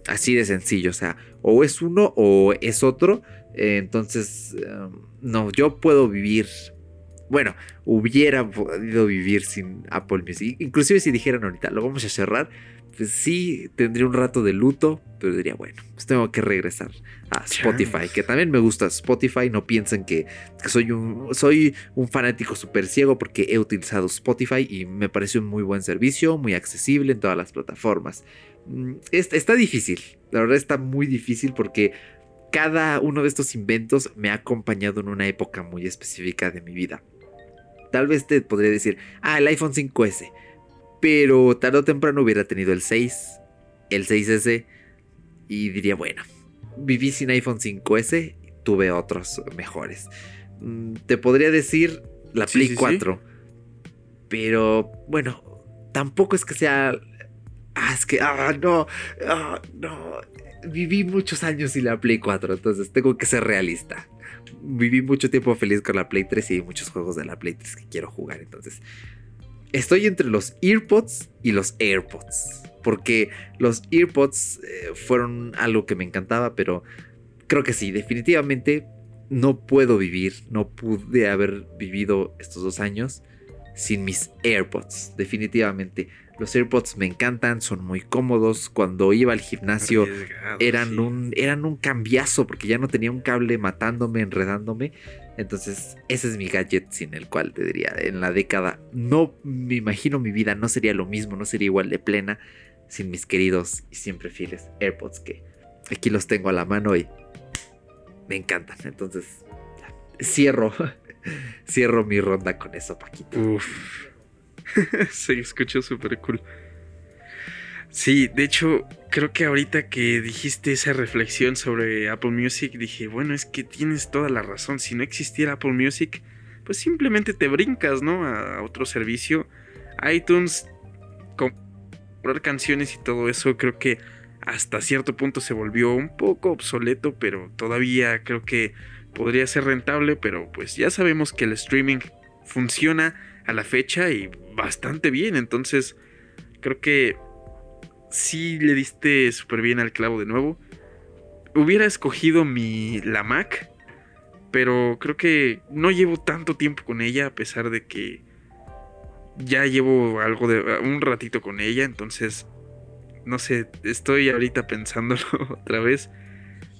Así de sencillo, o sea, o es uno o es otro. Eh, entonces, em, no, yo puedo vivir. Bueno, hubiera podido vivir sin Apple Music. Inclusive si dijeran ahorita, lo vamos a cerrar, pues sí, tendría un rato de luto, pero diría, bueno, pues tengo que regresar a Spotify, que también me gusta Spotify, no piensen que, soy, un, soy un fanático súper ciego porque he utilizado Spotify y me parece un muy buen servicio, muy accesible en todas las plataformas. Mm, está difícil, la verdad está muy difícil porque cada uno de estos inventos me ha acompañado en una época muy específica de mi vida. Tal vez te podría decir, ah, el iPhone 5S pero tarde o temprano hubiera tenido el 6, el 6S y diría, bueno, viví sin iPhone 5S, tuve otros mejores. Mm, te podría decir la Play 4. Pero bueno, tampoco es que sea... Ah, es que... Ah, no. Ah, no. Viví muchos años sin la Play 4, entonces tengo que ser realista. Viví mucho tiempo feliz con la Play 3 y hay muchos juegos de la Play 3 que quiero jugar, entonces Estoy entre los EarPods y los AirPods. Porque los EarPods eh, fueron algo que me encantaba, pero creo que sí, definitivamente no puedo vivir, no pude haber vivido estos dos años sin mis AirPods. Definitivamente. Los AirPods me encantan, son muy cómodos. Cuando iba al gimnasio eran, un, eran un cambiazo porque ya no tenía un cable matándome, enredándome. Entonces, ese es mi gadget sin el cual te diría, en la década, no me imagino mi vida, no sería lo mismo, no sería igual de plena sin mis queridos y siempre fieles AirPods que aquí los tengo a la mano y me encantan. Entonces, cierro, cierro mi ronda con eso, Paquito. Uf. Se escuchó súper cool. Sí, de hecho, creo que ahorita que dijiste esa reflexión sobre Apple Music, dije, bueno, es que tienes toda la razón. Si no existiera Apple Music, pues simplemente te brincas, ¿no? A, otro servicio. iTunes, comprar canciones y todo eso, creo que hasta cierto punto se volvió un poco obsoleto, pero todavía creo que podría ser rentable, pero pues ya sabemos que el streaming funciona a la fecha y bastante bien, entonces creo que sí le diste súper bien al clavo de nuevo. Hubiera escogido mi la Mac, pero creo que no llevo tanto tiempo con ella a pesar de que ya llevo algo de un ratito con ella, entonces no sé, estoy ahorita pensándolo otra vez,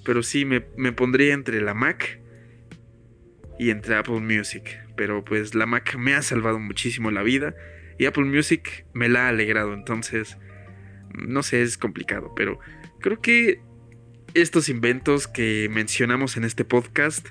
pero sí me, me pondría entre la Mac y entre Apple Music, pero pues la Mac me ha salvado muchísimo la vida y Apple Music me la ha alegrado, entonces no sé, es complicado, pero creo que estos inventos que mencionamos en este podcast,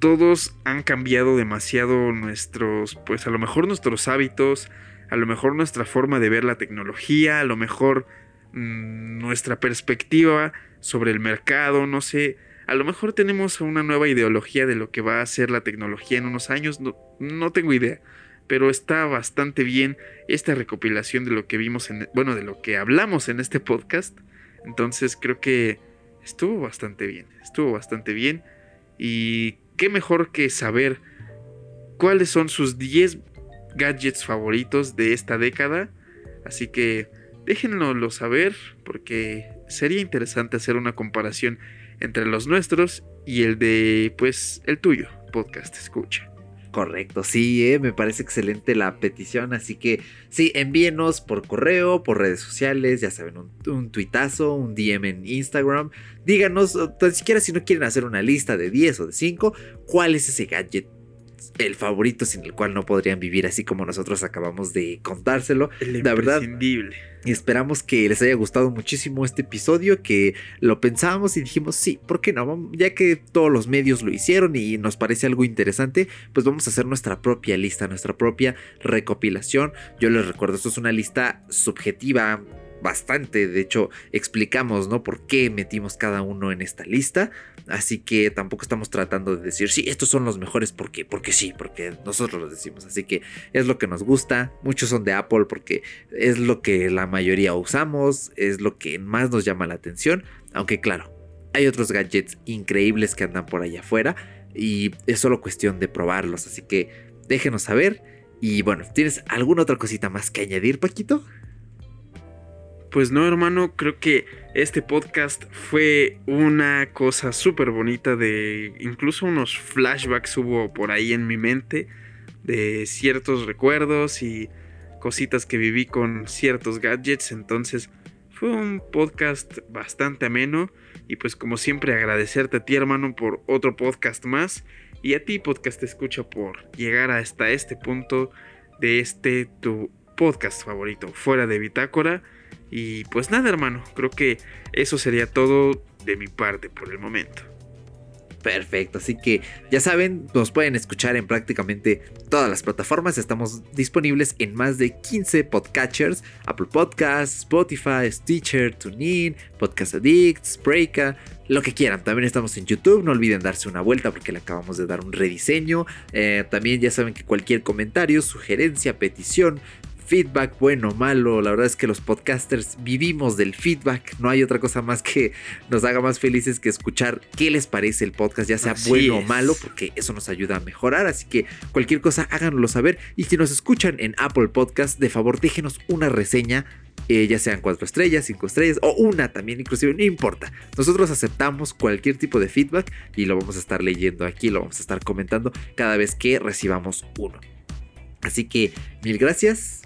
todos han cambiado demasiado nuestros, pues a lo mejor nuestros hábitos, a lo mejor nuestra forma de ver la tecnología, a lo mejor mm, nuestra perspectiva sobre el mercado, no sé, a lo mejor tenemos una nueva ideología de lo que va a ser la tecnología en unos años, no, tengo idea pero está bastante bien esta recopilación de lo que vimos en, bueno, de lo que hablamos en este podcast. Entonces creo que estuvo bastante bien, estuvo bastante bien y qué mejor que saber cuáles son sus 10 gadgets favoritos de esta década. Así que déjenlo saber porque sería interesante hacer una comparación entre los nuestros y el de pues el tuyo, podcast escucha. Correcto, sí, eh, me parece excelente la petición, así que sí, envíenos por correo, por redes sociales, ya saben, un, un tuitazo, un DM en Instagram, díganos, tan siquiera si no quieren hacer una lista de 10 o de 5, cuál es ese gadget el favorito sin el cual no podrían vivir así como nosotros acabamos de contárselo. La verdad. Y esperamos que les haya gustado muchísimo este episodio, que lo pensamos y dijimos, sí, ¿por qué no? Ya que todos los medios lo hicieron y nos parece algo interesante, pues vamos a hacer nuestra propia lista, nuestra propia recopilación. Yo les recuerdo, esto es una lista subjetiva, bastante. De hecho, explicamos, ¿no? Por qué metimos cada uno en esta lista. Así que tampoco estamos tratando de decir, sí, estos son los mejores porque, porque sí, porque nosotros los decimos, así que es lo que nos gusta, muchos son de Apple porque es lo que la mayoría usamos, es lo que más nos llama la atención, aunque claro, hay otros gadgets increíbles que andan por allá afuera y es solo cuestión de probarlos, así que déjenos saber. Y bueno, ¿tienes alguna otra cosita más que añadir, Paquito? Pues no, hermano, creo que este podcast fue una cosa súper bonita de incluso unos flashbacks hubo por ahí en mi mente de ciertos recuerdos y cositas que viví con ciertos gadgets, entonces fue un podcast bastante ameno y pues como siempre agradecerte a ti hermano por otro podcast más y a ti podcast escucha por llegar hasta este punto de este tu podcast favorito fuera de Bitácora. Y pues nada hermano, creo que eso sería todo de mi parte por el momento. Perfecto, así que ya saben, nos pueden escuchar en prácticamente todas las plataformas. Estamos disponibles en más de 15 podcatchers: Apple Podcasts, Spotify, Stitcher, TuneIn, Podcast Addict, Sprayka, lo que quieran. También estamos en YouTube. No olviden darse una vuelta porque le acabamos de dar un rediseño. Eh, también ya saben que cualquier comentario, sugerencia, petición, feedback bueno o malo. La verdad es que los podcasters vivimos del feedback. No hay otra cosa más que nos haga más felices que escuchar qué les parece el podcast, ya sea bueno o malo, porque eso nos ayuda a mejorar. Así que cualquier cosa háganoslo saber. Y si nos escuchan en Apple Podcast, de favor déjenos una reseña. Eh, ya sean cuatro estrellas, cinco estrellas o una también, inclusive, no importa. Nosotros aceptamos cualquier tipo de feedback y lo vamos a estar leyendo aquí, lo vamos a estar comentando cada vez que recibamos uno. Así que mil gracias,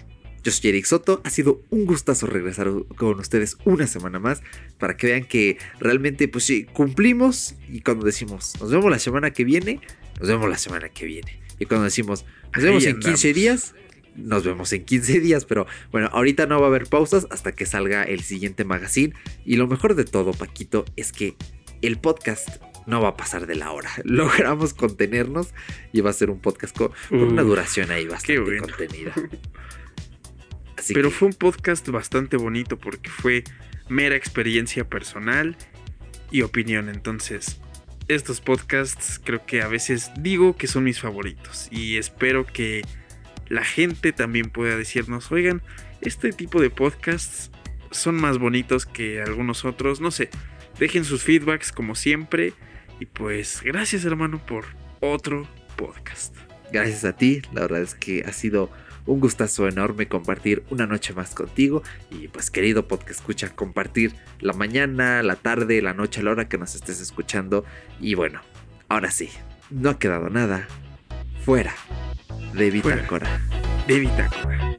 yo soy Eric Soto, ha sido un gustazo regresar con ustedes una semana más para que vean que realmente pues sí, cumplimos y cuando decimos nos vemos la semana que viene, nos vemos la semana que viene. Y cuando decimos nos vemos en 15 días, nos vemos en 15 días, pero bueno, ahorita no va a haber pausas hasta que salga el siguiente magazine. Y lo mejor de todo, Paquito, es que el podcast no va a pasar de la hora. Logramos contenernos y va a ser un podcast con, una duración ahí bastante contenida. Pero fue un podcast bastante bonito porque fue mera experiencia personal y opinión. Entonces, estos podcasts creo que a veces digo que son mis favoritos. Y espero que la gente también pueda decirnos, oigan, este tipo de podcasts son más bonitos que algunos otros. No sé, dejen sus feedbacks como siempre. Y pues gracias hermano por otro podcast. Gracias a ti, la verdad es que ha sido un gustazo enorme compartir una noche más contigo y pues querido podcast escucha, compartir la mañana, la tarde, la noche, a la hora que nos estés escuchando y bueno, ahora sí, no ha quedado nada fuera de Bitácora. De Bitácora.